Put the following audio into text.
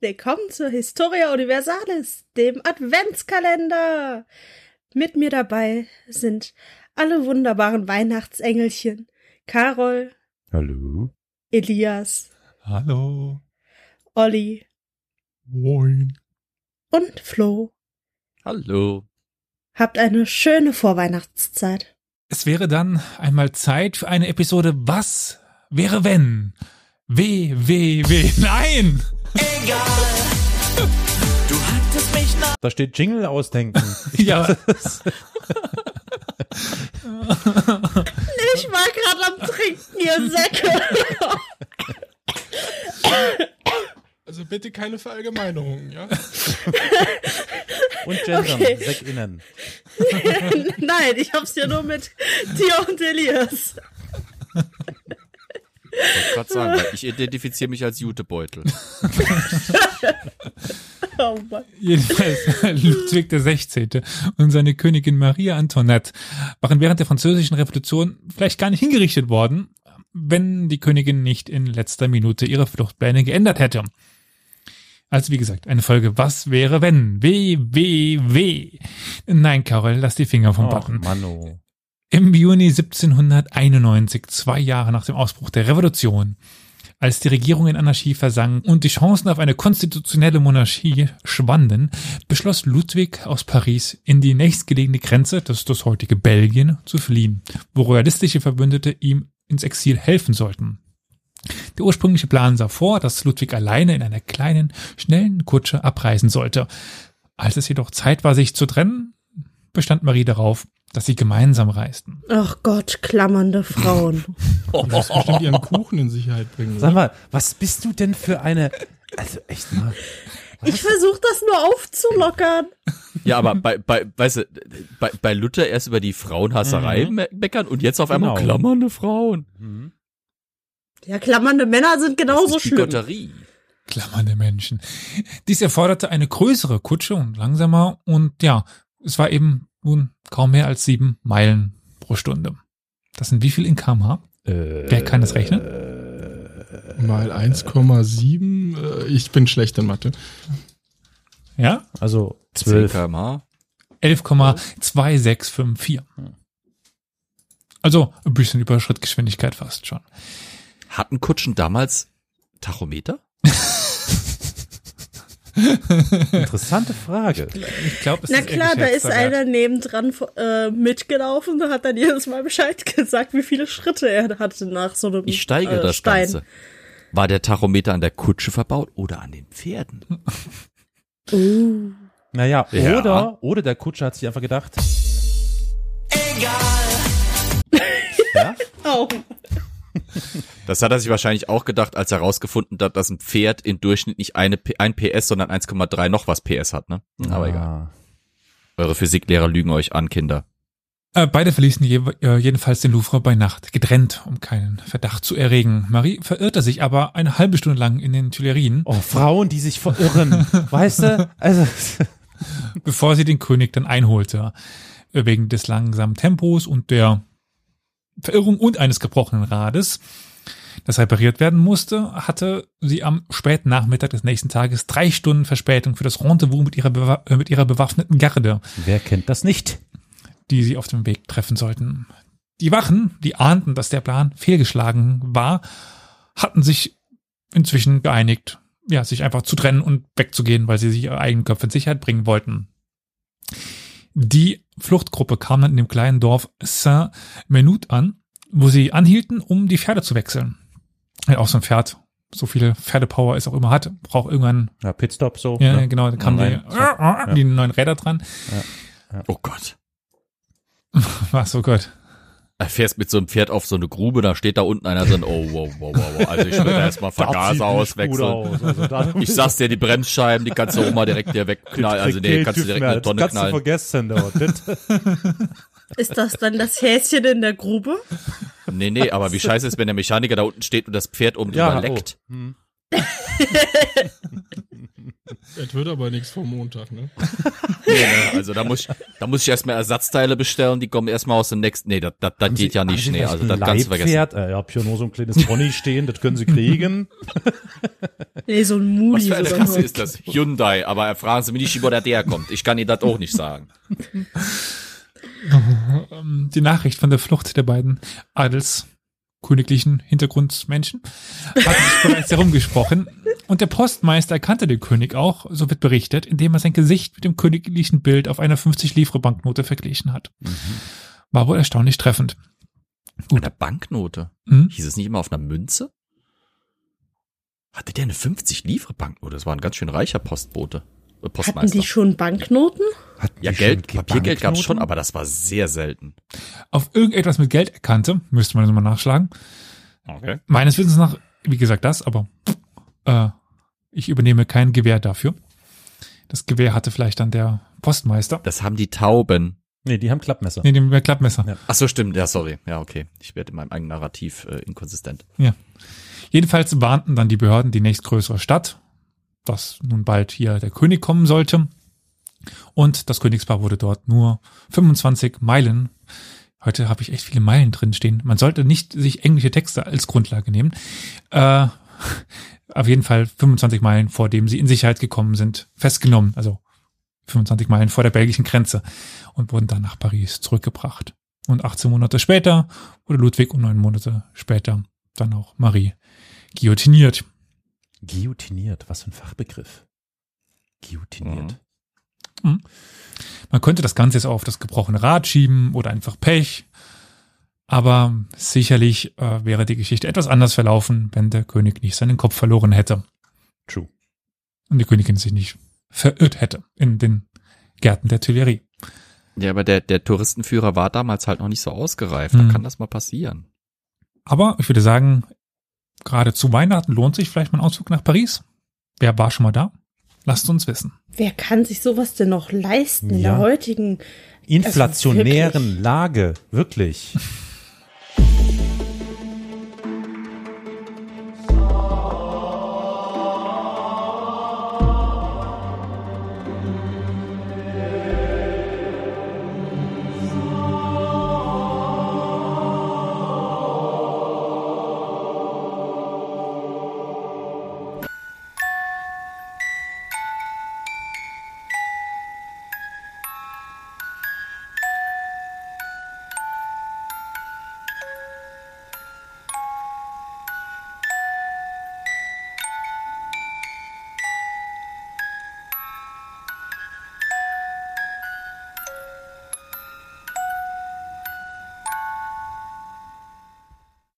Willkommen zur Historia Universalis, dem Adventskalender. Mit mir dabei sind alle wunderbaren Weihnachtsengelchen. Carol. Hallo. Elias. Hallo. Olli. Moin. Und Flo. Hallo. Habt eine schöne Vorweihnachtszeit. Es wäre dann einmal Zeit für eine Episode Was wäre wenn? W, W, W, nein! Egal. Du hattest mich nach. Da steht Jingle ausdenken. ja. Ich war gerade am Trinken, ihr Säcke. Also bitte keine Verallgemeinerungen, ja? Und Gendern, Okay. SeckInnen. Nein, ich hab's ja nur mit dir und Elias. Ich wollte gerade sagen, ich identifiziere mich als Jutebeutel. Oh Mann. Jedenfalls Ludwig der 16. und seine Königin Maria Antoinette waren während der französischen Revolution vielleicht gar nicht hingerichtet worden, wenn die Königin nicht in letzter Minute ihre Fluchtpläne geändert hätte. Also wie gesagt, eine Folge Was wäre wenn? W, W, W. Nein, Carol, lass die Finger vom Oh, Button. Mano. Im Juni 1791, zwei Jahre nach dem Ausbruch der Revolution, als die Regierung in Anarchie versank und die Chancen auf eine konstitutionelle Monarchie schwanden, beschloss Ludwig aus Paris in die nächstgelegene Grenze, das ist das heutige Belgien, zu fliehen, wo royalistische Verbündete ihm ins Exil helfen sollten. Der ursprüngliche Plan sah vor, dass Ludwig alleine in einer kleinen, schnellen Kutsche abreisen sollte. Als es jedoch Zeit war, sich zu trennen, bestand Marie darauf, dass sie gemeinsam reisten. Ach Gott, klammernde Frauen. Du wirst bestimmt ihren Kuchen in Sicherheit bringen. Sag mal, was bist du denn für eine, also echt mal. Ich versuche das nur aufzulockern. Ja, aber bei, bei, weißt du, bei, bei Luther erst über die Frauenhasserei me meckern und jetzt auf einmal Genau. klammernde Frauen. Ja, klammernde Männer sind genauso Das ist schlimm. Bigotterie. klammernde Menschen. Dies erforderte eine größere Kutsche und langsamer und ja, es war eben nun kaum mehr als sieben Meilen pro Stunde. Das sind wie viel in kmh? Äh, Wer kann das rechnen? Mal 1,7. äh, Ich bin schlecht in Mathe. Ja? Also 10 zwölf. kmh. 11,2654. Also ein bisschen über Schrittgeschwindigkeit fast schon. Hatten Kutschen damals Tachometer? Interessante Frage. Ich glaube, es Na klar, da ist einer nebendran äh, mitgelaufen und hat dann jedes Mal Bescheid gesagt, wie viele Schritte er hatte nach so einem Ich steige äh, das Stein. Ganze. War der Tachometer an der Kutsche verbaut oder an den Pferden? Uh. Naja, Ja. oder, oder der Kutscher hat sich einfach gedacht, Egal. ja, Oh. Das hat er sich wahrscheinlich auch gedacht, als er herausgefunden hat, dass ein Pferd in Durchschnitt nicht eine, ein PS, sondern 1,3 noch was PS hat, ne? Aber egal. Ah. Eure Physiklehrer lügen euch an, Kinder. Äh, Beide verließen je, äh, jedenfalls den Louvre bei Nacht, getrennt, um keinen Verdacht zu erregen. Marie verirrte sich aber eine halbe Stunde lang in den Tuilerien, Oh, Frauen, die sich verirren. weißt du? Also, bevor sie den König dann einholte. Wegen des langsamen Tempos und der Verirrung und eines gebrochenen Rades, das repariert werden musste, hatte sie am späten Nachmittag des nächsten Tages drei Stunden Verspätung für das Rendezvous mit ihrer, bewa äh, mit ihrer bewaffneten Garde, wer kennt das nicht? die sie auf dem Weg treffen sollten. Die Wachen, die ahnten, dass der Plan fehlgeschlagen war, hatten sich inzwischen geeinigt, ja, sich einfach zu trennen und wegzugehen, weil sie sich ihre eigenen Köpfe in Sicherheit bringen wollten. Die Fluchtgruppe kam dann in dem kleinen Dorf Saint-Menut an, wo sie anhielten, um die Pferde zu wechseln. Ja, auch so ein Pferd, so viel Pferdepower es auch immer hat, braucht irgendwann, Ja, Pitstop so. ja, ne? genau, da kamen die, Online. die neuen Räder dran. Oh Gott. Was, oh Gott. Er fährst mit so einem Pferd auf so eine Grube, da steht da unten einer drin, oh, wow, wow, wow, wow. Also ich würde da erstmal Vergaser auswechseln. Aus. Also, Ich sag's dir, die Bremsscheiben, die kannst du auch mal direkt dir wegknallen. Also nee, kannst du direkt eine Tonne kannst knallen. du vergessen, da. Das- Ist das dann das Häschen in der Grube? Nee, nee, aber wie scheiße ist, wenn der Mechaniker da unten steht und das Pferd oben drüber Ja, leckt. oh. Hm. Es wird aber nichts vom Montag, ne? Nee, ne? Also da muss ich, da muss ich erstmal Ersatzteile bestellen, die kommen erstmal aus dem nächsten. Nee, das, das, das geht ja nicht. Nee, also das kannst du vergessen. Äh, ich hab hier nur so ein kleines Pony stehen, das können Sie kriegen. Nee, so ein Was Muli für eine so. ist das? Hyundai, aber fragen Sie mich nicht, wo der herkommt. Ich kann Ihnen das auch nicht sagen. Ähm, Die Nachricht von der Flucht der beiden adelsköniglichen Hintergrundmenschen hat sich bereits herumgesprochen. Und der Postmeister erkannte den König auch, so wird berichtet, indem er sein Gesicht mit dem königlichen Bild auf einer 50-Livre-Banknote verglichen hat. War wohl erstaunlich treffend. Gut. Eine Banknote. Hm? Hieß es nicht immer auf einer Münze? Hatte der eine 50 Livre Banknote? Das war ein ganz schön reicher Postbote. Äh, Hatten Postmeister. die schon Banknoten? Hatten ja, die Geld, schon Papiergeld gab's schon, Banknoten? aber das war sehr selten. Auf irgendetwas mit Geld erkannte, müsste man das mal nachschlagen. Okay. Meines Wissens nach, wie gesagt, das, aber äh, ich übernehme kein Gewehr dafür. Das Gewehr hatte vielleicht dann der Postmeister. Das haben die Tauben. Nee, die haben Klappmesser. Nee, dem Klappmesser. Ja. Ach so, stimmt. Ja, sorry. Ja, okay. Ich werde in meinem eigenen Narrativ äh, inkonsistent. Ja. Jedenfalls warnten dann die Behörden die nächstgrößere Stadt, dass nun bald hier der König kommen sollte. Und das Königspaar wurde dort nur 25 Meilen. Heute habe ich echt viele Meilen drin stehen. Man sollte nicht sich englische Texte als Grundlage nehmen. Äh, auf jeden Fall 25 Meilen, vor dem sie in Sicherheit gekommen sind, festgenommen. Also 25 Meilen vor der belgischen Grenze und wurden dann nach Paris zurückgebracht. Und 18 Monate später wurde Ludwig und neun Monate später dann auch Marie guillotiniert. Guillotiniert, was für ein Fachbegriff. Guillotiniert. Man könnte das Ganze jetzt auch auf das gebrochene Rad schieben oder einfach Pech. Aber sicherlich äh, wäre die Geschichte etwas anders verlaufen, wenn der König nicht seinen Kopf verloren hätte True. und die Königin sich nicht verirrt hätte in den Gärten der Tuileries. Ja, aber der, der Touristenführer war damals halt noch nicht so ausgereift. Hm. Da kann das mal passieren. Aber ich würde sagen, gerade zu Weihnachten lohnt sich vielleicht mal ein Ausflug nach Paris. Wer war schon mal da? Lasst uns wissen. Wer kann sich sowas denn noch leisten in Ja. der heutigen Inflationären wirklich. Lage, wirklich.